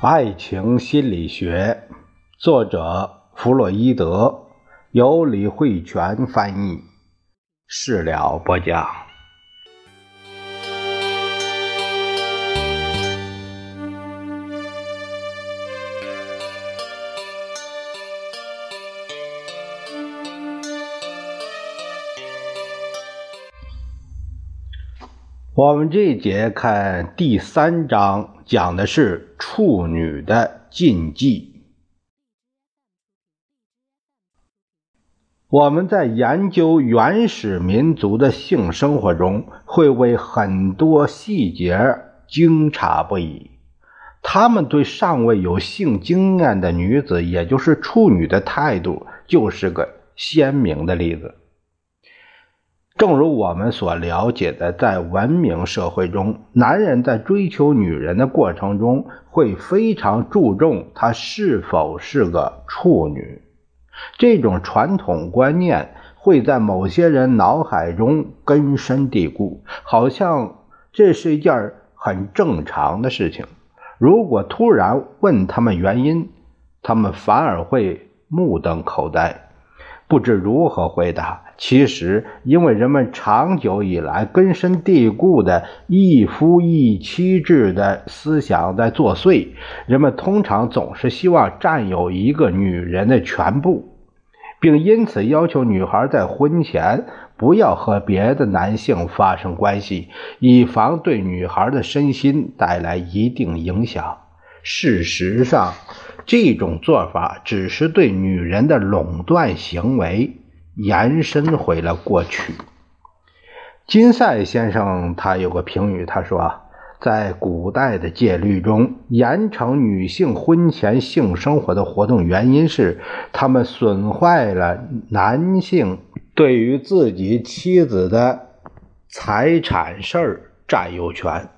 爱情心理学，作者弗洛伊德，由李慧泉翻译，事了播讲。我们这节看第三章，讲的是处女的禁忌。我们在研究原始民族的性生活中，会为很多细节惊诧不已。他们对尚未有性经验的女子，也就是处女的态度，就是个鲜明的例子。正如我们所了解的，在文明社会中，男人在追求女人的过程中，会非常注重她是否是个处女。这种传统观念会在某些人脑海中根深蒂固，好像这是一件很正常的事情。如果突然问他们原因，他们反而会目瞪口呆。不知如何回答。其实，因为人们长久以来根深蒂固的一夫一妻制的思想在作祟，人们通常总是希望占有一个女人的全部，并因此要求女孩在婚前不要和别的男性发生关系，以防对女孩的身心带来一定影响。事实上，这种做法只是对女人的垄断行为延伸回了过去。金赛先生他有个评语，他说啊，在古代的戒律中，严惩女性婚前性生活的活动，原因是他们损坏了男性对于自己妻子的财产事儿占有权。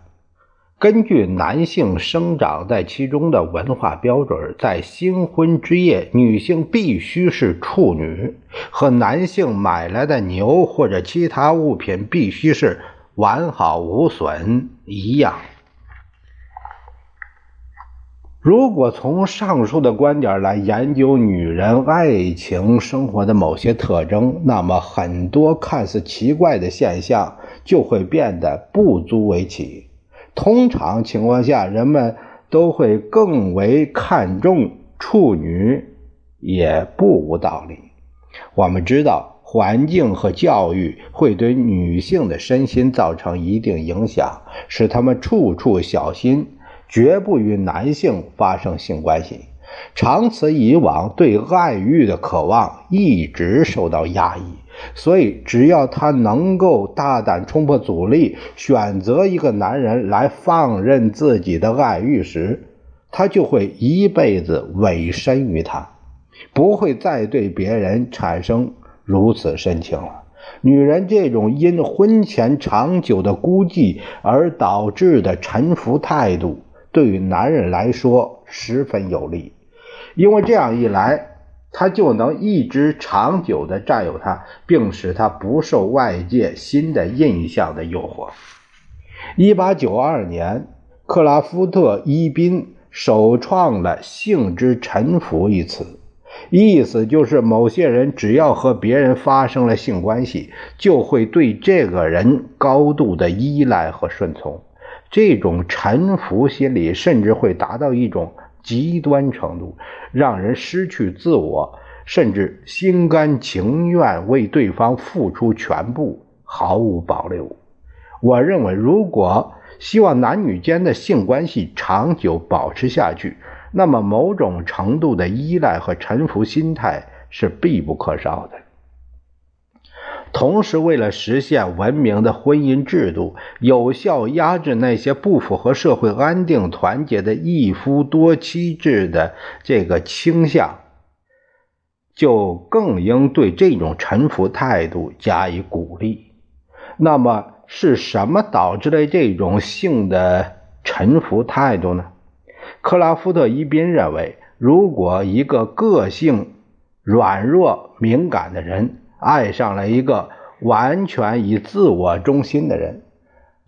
根据男性生长在其中的文化标准，在新婚之夜，女性必须是处女，和男性买来的牛或者其他物品必须是完好无损一样。如果从上述的观点来研究女人爱情生活的某些特征，那么很多看似奇怪的现象就会变得不足为奇。通常情况下，人们都会更为看重处女，也不无道理。我们知道，环境和教育会对女性的身心造成一定影响，使她们处处小心，绝不与男性发生性关系。长此以往，对爱欲的渴望一直受到压抑。所以，只要他能够大胆冲破阻力，选择一个男人来放任自己的爱欲时，他就会一辈子委身于他，不会再对别人产生如此深情了。女人这种因婚前长久的孤寂而导致的臣服态度，对于男人来说十分有利，因为这样一来。他就能一直长久地占有她，并使她不受外界新的印象的诱惑。一八九二年，克拉夫特伊宾首创了“性之臣服”一词，意思就是某些人只要和别人发生了性关系，就会对这个人高度的依赖和顺从。这种臣服心理甚至会达到一种。极端程度，让人失去自我，甚至心甘情愿为对方付出全部，毫无保留。我认为，如果希望男女间的性关系长久保持下去，那么某种程度的依赖和臣服心态是必不可少的。同时，为了实现文明的婚姻制度，有效压制那些不符合社会安定团结的一夫多妻制的这个倾向，就更应对这种臣服态度加以鼓励。那么，是什么导致了这种性的臣服态度呢？克拉夫特·伊宾认为，如果一个个性软弱敏感的人，爱上了一个完全以自我中心的人，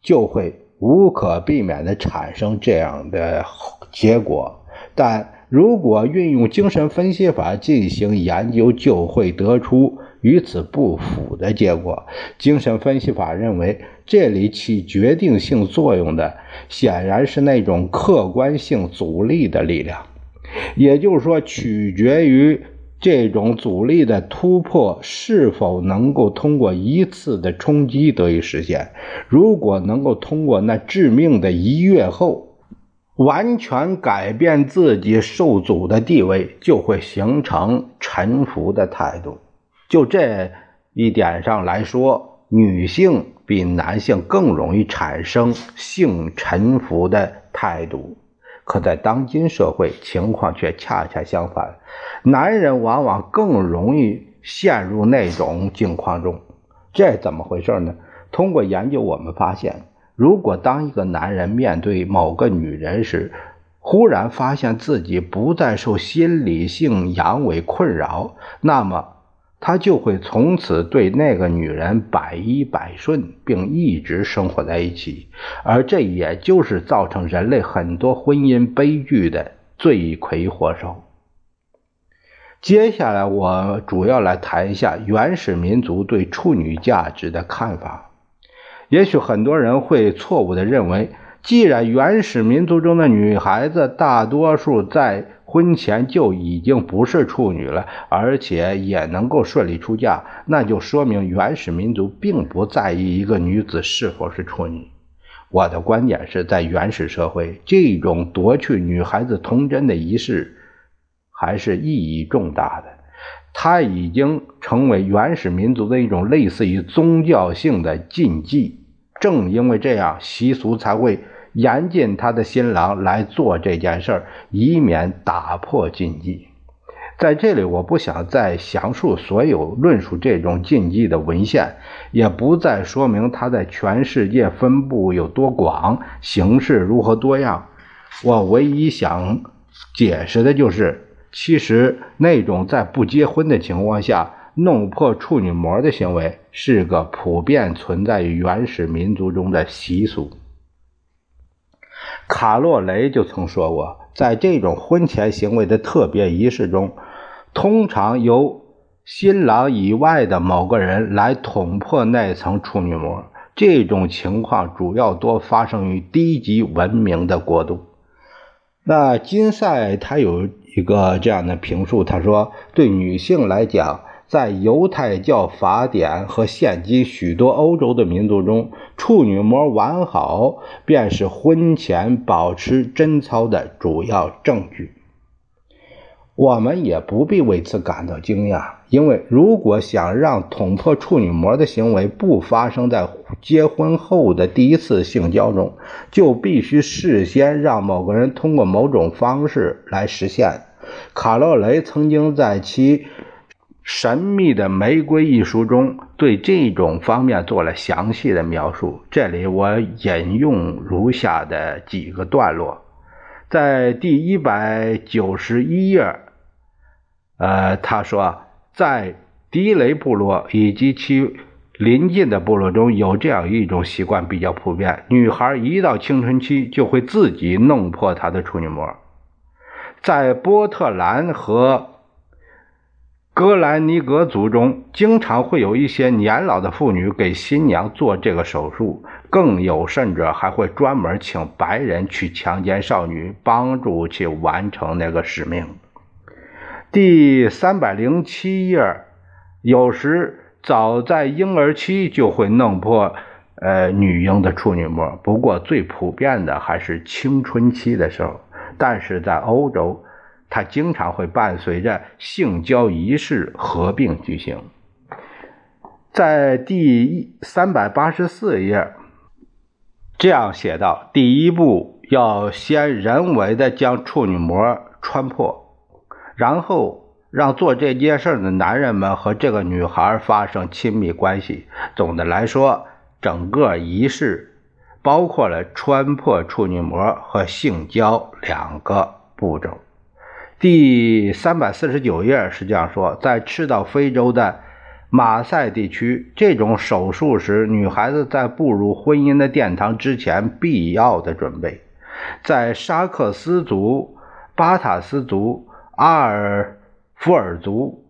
就会无可避免地产生这样的结果。但如果运用精神分析法进行研究，就会得出与此不符的结果。精神分析法认为，这里起决定性作用的显然是那种客观性阻力的力量，也就是说，取决于。这种阻力的突破是否能够通过一次的冲击得以实现？如果能够通过那致命的一跃后，完全改变自己受阻的地位，就会形成臣服的态度。就这一点上来说，女性比男性更容易产生性臣服的态度。可在当今社会，情况却恰恰相反，男人往往更容易陷入那种境况中。这怎么回事呢？通过研究，我们发现，如果当一个男人面对某个女人时，忽然发现自己不再受心理性阳痿困扰，那么。他就会从此对那个女人百依百顺，并一直生活在一起，而这也就是造成人类很多婚姻悲剧的罪魁祸首。接下来，我主要来谈一下原始民族对处女价值的看法。也许很多人会错误地认为，既然原始民族中的女孩子大多数在婚前就已经不是处女了，而且也能够顺利出嫁，那就说明原始民族并不在意一个女子是否是处女。我的观点是在原始社会，这种夺去女孩子童真的仪式还是意义重大的，它已经成为原始民族的一种类似于宗教性的禁忌。正因为这样，习俗才会。严禁他的新郎来做这件事儿，以免打破禁忌。在这里，我不想再详述所有论述这种禁忌的文献，也不再说明它在全世界分布有多广，形式如何多样。我唯一想解释的就是，其实那种在不结婚的情况下弄破处女膜的行为，是个普遍存在于原始民族中的习俗。卡洛雷就曾说过，在这种婚前行为的特别仪式中，通常由新郎以外的某个人来捅破那层处女膜。这种情况主要多发生于低级文明的国度。那金赛他有一个这样的评述，他说：“对女性来讲。”在犹太教法典和现今许多欧洲的民族中，处女膜完好便是婚前保持贞操的主要证据。我们也不必为此感到惊讶，因为如果想让捅破处女膜的行为不发生在结婚后的第一次性交中，就必须事先让某个人通过某种方式来实现。卡洛雷曾经在其。神秘的玫瑰一书中对这种方面做了详细的描述。这里我引用如下的几个段落：在第一百九十一页，呃，他说，在迪雷部落以及其邻近的部落中有这样一种习惯比较普遍：女孩一到青春期就会自己弄破她的处女膜。在波特兰和格兰尼格族中经常会有一些年老的妇女给新娘做这个手术，更有甚者还会专门请白人去强奸少女，帮助去完成那个使命。第三百零七页，有时早在婴儿期就会弄破呃女婴的处女膜，不过最普遍的还是青春期的时候。但是在欧洲。它经常会伴随着性交仪式合并举行。在第三百八十四页，这样写道：第一步要先人为的将处女膜穿破，然后让做这件事的男人们和这个女孩发生亲密关系。总的来说，整个仪式包括了穿破处女膜和性交两个步骤。第三百四十九页是这样说：在赤道非洲的马赛地区，这种手术是女孩子在步入婚姻的殿堂之前必要的准备。在沙克斯族巴塔斯族、阿尔弗尔族，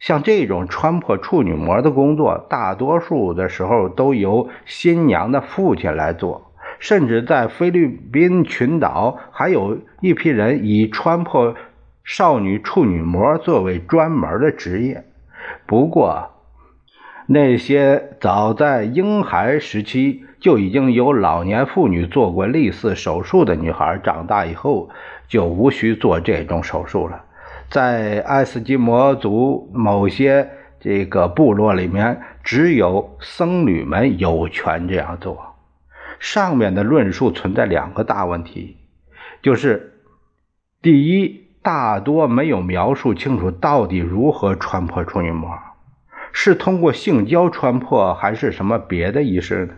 像这种穿破处女膜的工作，大多数的时候都由新娘的父亲来做。甚至在菲律宾群岛，还有一批人以穿破少女处女膜作为专门的职业。不过，那些早在婴孩时期就已经有老年妇女做过类似手术的女孩，长大以后就无需做这种手术了。在爱斯基摩族某些这个部落里面，只有僧侣们有权这样做。上面的论述存在两个大问题，就是第一，大多没有描述清楚到底如何穿破处女膜，是通过性交穿破，还是什么别的仪式呢？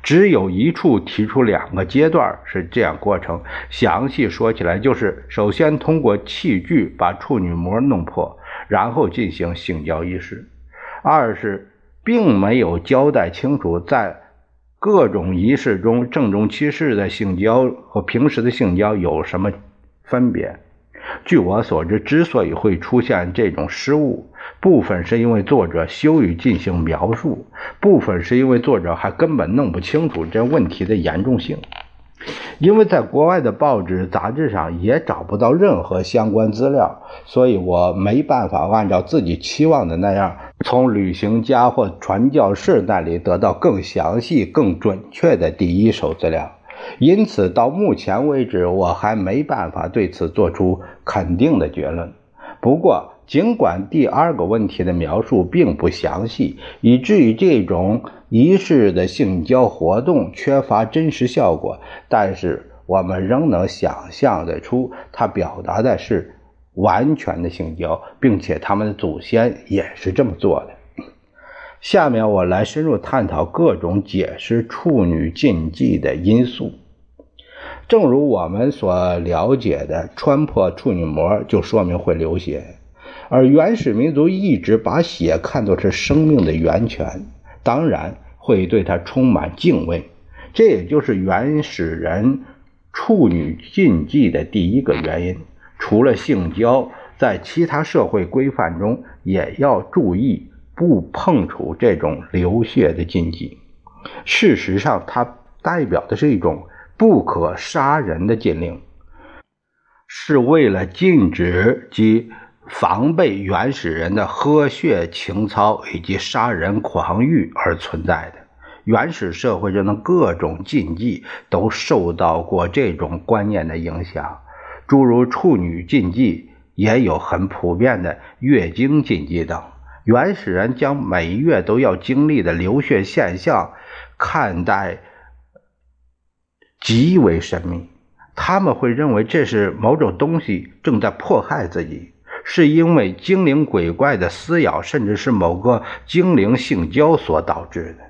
只有一处提出两个阶段是这样过程，详细说起来就是：首先通过器具把处女膜弄破，然后进行性交仪式；二是并没有交代清楚在。各种仪式中，郑重其事的性交和平时的性交有什么分别？据我所知，之所以会出现这种失误，部分是因为作者羞于进行描述，部分是因为作者还根本弄不清楚这问题的严重性。因为在国外的报纸、杂志上也找不到任何相关资料，所以我没办法按照自己期望的那样，从旅行家或传教士那里得到更详细、更准确的第一手资料。因此，到目前为止，我还没办法对此做出肯定的结论。不过，尽管第二个问题的描述并不详细，以至于这种仪式的性交活动缺乏真实效果，但是我们仍能想象得出，它表达的是完全的性交，并且他们的祖先也是这么做的。下面我来深入探讨各种解释处女禁忌的因素。正如我们所了解的，穿破处女膜就说明会流血。而原始民族一直把血看作是生命的源泉，当然会对它充满敬畏。这也就是原始人处女禁忌的第一个原因。除了性交，在其他社会规范中也要注意不碰触这种流血的禁忌。事实上，它代表的是一种不可杀人的禁令，是为了禁止及。防备原始人的喝血情操以及杀人狂欲而存在的原始社会中的各种禁忌都受到过这种观念的影响，诸如处女禁忌，也有很普遍的月经禁忌等。原始人将每月都要经历的流血现象看待极为神秘，他们会认为这是某种东西正在迫害自己。是因为精灵鬼怪的撕咬，甚至是某个精灵性交所导致的。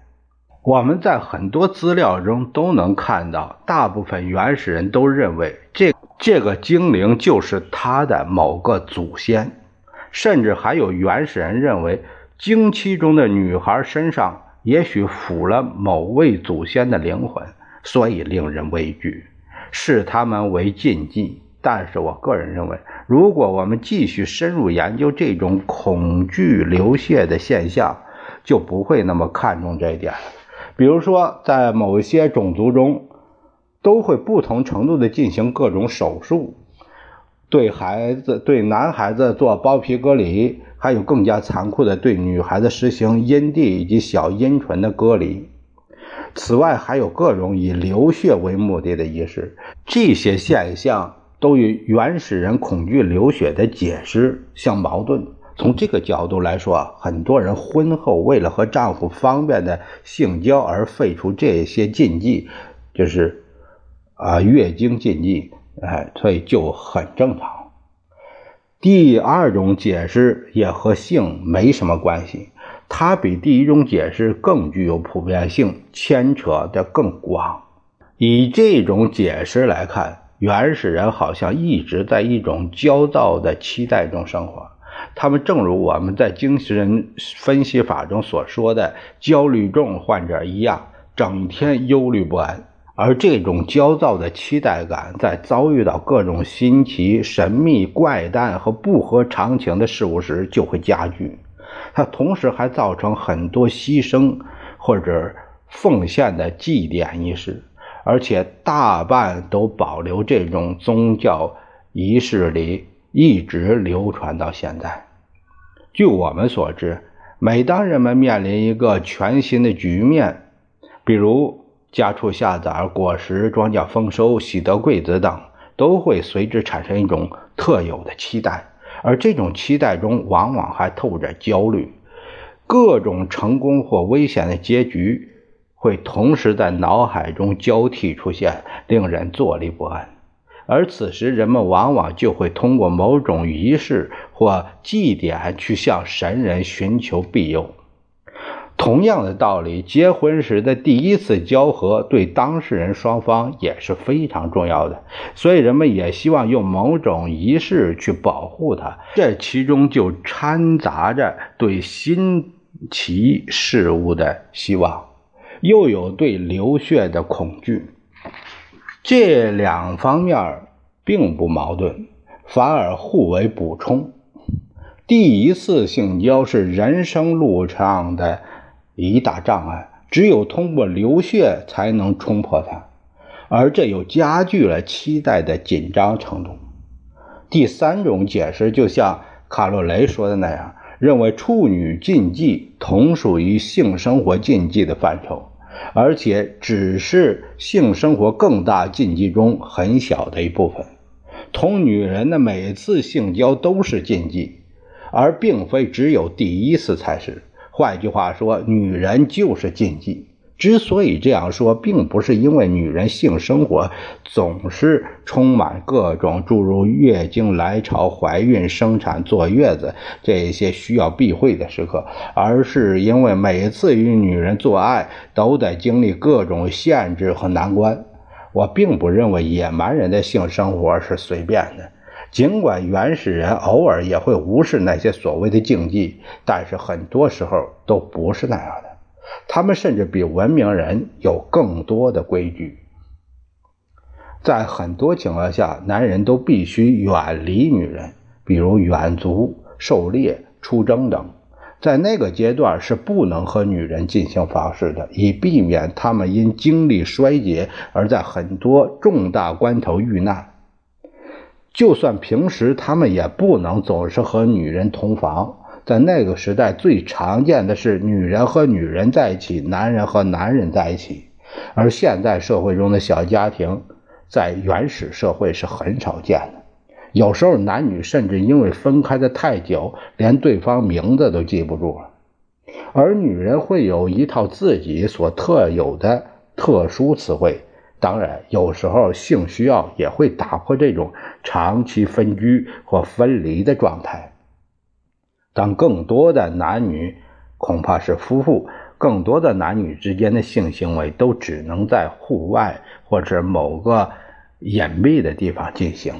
我们在很多资料中都能看到，大部分原始人都认为这这个精灵就是他的某个祖先，甚至还有原始人认为经期中的女孩身上也许附了某位祖先的灵魂，所以令人畏惧，视他们为禁忌。但是我个人认为。如果我们继续深入研究这种恐惧流血的现象，就不会那么看重这一点了。比如说，在某些种族中，都会不同程度的进行各种手术，对孩子、对男孩子做包皮割离，还有更加残酷的对女孩子实行阴蒂以及小阴唇的割离。此外，还有各种以流血为目的的仪式。这些现象。都与原始人恐惧流血的解释相矛盾。从这个角度来说，很多人婚后为了和丈夫方便的性交而废除这些禁忌，就是啊月经禁忌，哎，所以就很正常。第二种解释也和性没什么关系，它比第一种解释更具有普遍性，牵扯的更广。以这种解释来看。原始人好像一直在一种焦躁的期待中生活，他们正如我们在精神分析法中所说的焦虑症患者一样，整天忧虑不安。而这种焦躁的期待感，在遭遇到各种新奇、神秘、怪诞和不合常情的事物时，就会加剧。它同时还造成很多牺牲或者奉献的祭奠仪式，而且大半都保留这种宗教仪式里，一直流传到现在。据我们所知，每当人们面临一个全新的局面，比如……家畜下崽、果实、庄稼丰收、喜得贵子等，都会随之产生一种特有的期待，而这种期待中往往还透着焦虑。各种成功或危险的结局会同时在脑海中交替出现，令人坐立不安。而此时，人们往往就会通过某种仪式或祭典去向神人寻求庇佑。同样的道理，结婚时的第一次交合对当事人双方也是非常重要的，所以人们也希望用某种仪式去保护它。这其中就掺杂着对新奇事物的希望，又有对流血的恐惧。这两方面并不矛盾，反而互为补充。第一次性交是人生路上的。一大障碍，只有通过流血才能冲破它，而这又加剧了期待的紧张程度。第三种解释就像卡洛雷说的那样，认为处女禁忌同属于性生活禁忌的范畴，而且只是性生活更大禁忌中很小的一部分。同女人的每次性交都是禁忌，而并非只有第一次才是。换句话说，女人就是禁忌。之所以这样说，并不是因为女人性生活总是充满各种诸如月经来潮、怀孕、生产、坐月子这些需要避讳的时刻，而是因为每次与女人做爱都得经历各种限制和难关。我并不认为野蛮人的性生活是随便的。尽管原始人偶尔也会无视那些所谓的禁忌，但是很多时候都不是那样的。他们甚至比文明人有更多的规矩。在很多情况下，男人都必须远离女人，比如远足、狩猎、出征等。在那个阶段是不能和女人进行房事的，以避免他们因精力衰竭而在很多重大关头遇难。就算平时他们也不能总是和女人同房。在那个时代，最常见的是女人和女人在一起，男人和男人在一起。而现代社会中的小家庭，在原始社会是很少见的。有时候男女甚至因为分开的太久，连对方名字都记不住了。而女人会有一套自己所特有的特殊词汇。当然，有时候性需要也会打破这种长期分居或分离的状态。但更多的男女，恐怕是夫妇，更多的男女之间的性行为都只能在户外或者某个隐蔽的地方进行。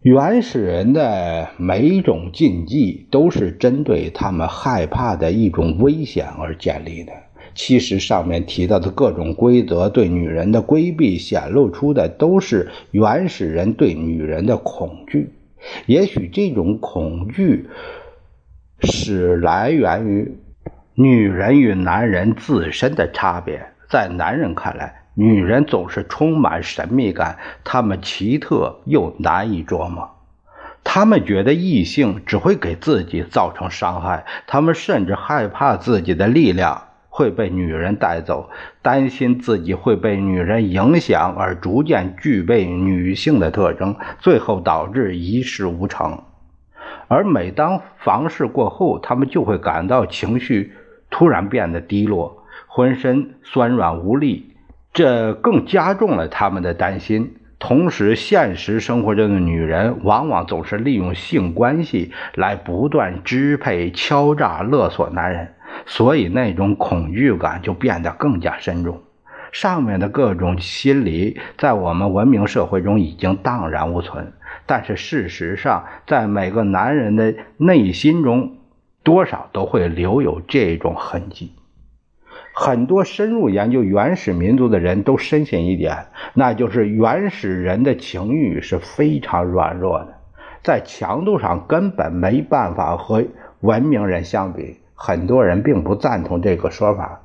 原始人的每一种禁忌都是针对他们害怕的一种危险而建立的。其实上面提到的各种规则对女人的规避，显露出的都是原始人对女人的恐惧。也许这种恐惧是来源于女人与男人自身的差别。在男人看来，女人总是充满神秘感，她们奇特又难以琢磨。他们觉得异性只会给自己造成伤害，他们甚至害怕自己的力量。会被女人带走，担心自己会被女人影响而逐渐具备女性的特征，最后导致一事无成。而每当房事过后，他们就会感到情绪突然变得低落，浑身酸软无力，这更加重了他们的担心。同时，现实生活中的女人往往总是利用性关系来不断支配、敲诈、勒索男人。所以那种恐惧感就变得更加深重。上面的各种心理在我们文明社会中已经荡然无存，但是事实上，在每个男人的内心中，多少都会留有这种痕迹。很多深入研究原始民族的人都深信一点，那就是原始人的情欲是非常软弱的，在强度上根本没办法和文明人相比。很多人并不赞同这个说法。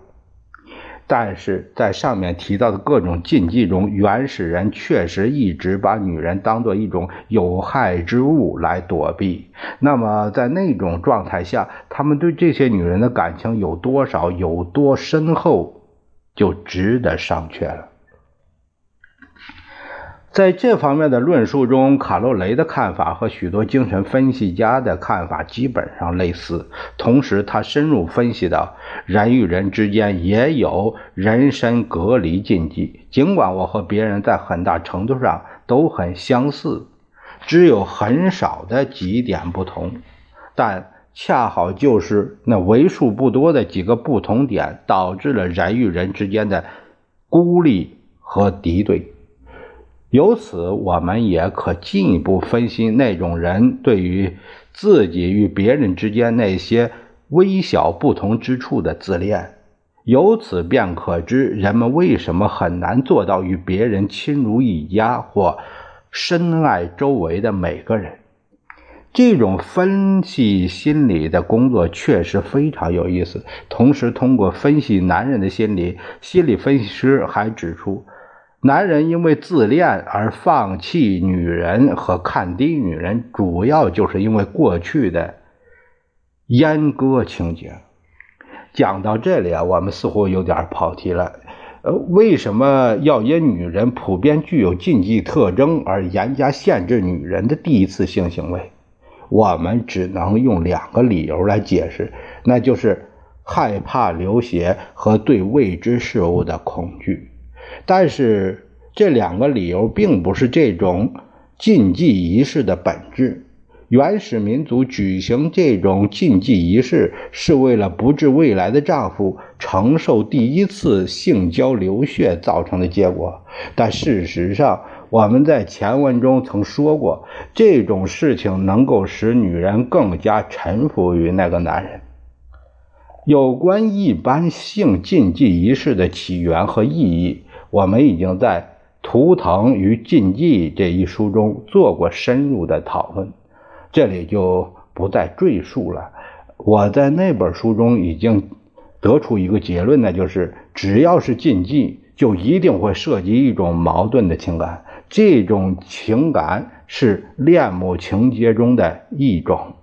但是在上面提到的各种禁忌中，原始人确实一直把女人当作一种有害之物来躲避。那么在那种状态下，他们对这些女人的感情有多少、有多深厚，就值得商榷了。在这方面的论述中，卡洛雷的看法和许多精神分析家的看法基本上类似。同时，他深入分析到，人与人之间也有人身隔离禁忌。尽管我和别人在很大程度上都很相似，只有很少的几点不同，但恰好就是那为数不多的几个不同点，导致了人与人之间的孤立和敌对。由此，我们也可进一步分析那种人对于自己与别人之间那些微小不同之处的自恋。由此便可知，人们为什么很难做到与别人亲如一家或深爱周围的每个人。这种分析心理的工作确实非常有意思。同时，通过分析男人的心理，心理分析师还指出。男人因为自恋而放弃女人和看低女人，主要就是因为过去的阉割情节。讲到这里啊，我们似乎有点跑题了。呃，为什么要因女人普遍具有禁忌特征而严加限制女人的第一次性行为？我们只能用两个理由来解释，那就是害怕流血和对未知事物的恐惧。但是这两个理由并不是这种禁忌仪式的本质。原始民族举行这种禁忌仪式是为了不致未来的丈夫承受第一次性交流血造成的结果。但事实上，我们在前文中曾说过，这种事情能够使女人更加臣服于那个男人。有关一般性禁忌仪式的起源和意义。我们已经在《图腾与禁忌》这一书中做过深入的讨论，这里就不再赘述了。我在那本书中已经得出一个结论，那就是只要是禁忌，就一定会涉及一种矛盾的情感，这种情感是恋母情节中的一种。